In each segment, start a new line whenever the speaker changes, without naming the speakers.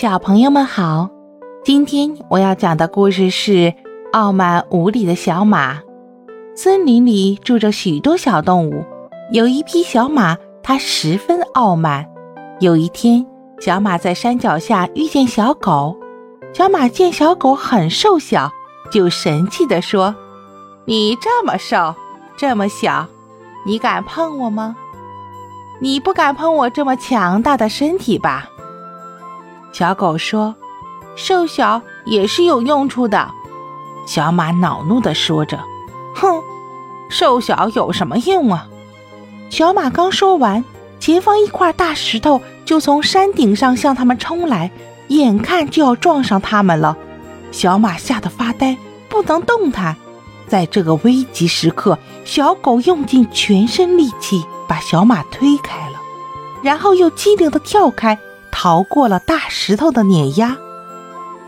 小朋友们好，今天我要讲的故事是《傲慢无礼的小马》。森林里住着许多小动物，有一匹小马，它十分傲慢。有一天，小马在山脚下遇见小狗，小马见小狗很瘦小，就神气地说：“你这么瘦，这么小，你敢碰我吗？你不敢碰我这么强大的身体吧？”小狗说：“瘦小也是有用处的。”小马恼怒地说着：“哼，瘦小有什么用啊？”小马刚说完，前方一块大石头就从山顶上向他们冲来，眼看就要撞上他们了。小马吓得发呆，不能动弹。在这个危急时刻，小狗用尽全身力气把小马推开了，然后又机灵地跳开。逃过了大石头的碾压，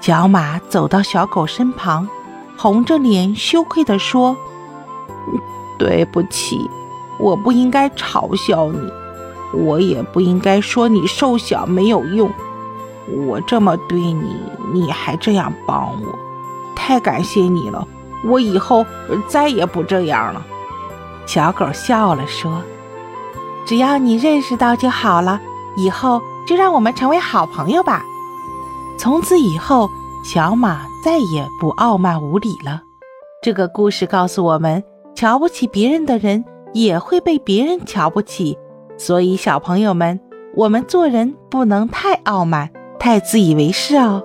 角马走到小狗身旁，红着脸羞愧地说：“对不起，我不应该嘲笑你，我也不应该说你瘦小没有用。我这么对你，你还这样帮我，太感谢你了。我以后再也不这样了。”小狗笑了说：“只要你认识到就好了，以后。”就让我们成为好朋友吧。从此以后，小马再也不傲慢无礼了。这个故事告诉我们，瞧不起别人的人也会被别人瞧不起。所以，小朋友们，我们做人不能太傲慢、太自以为是哦。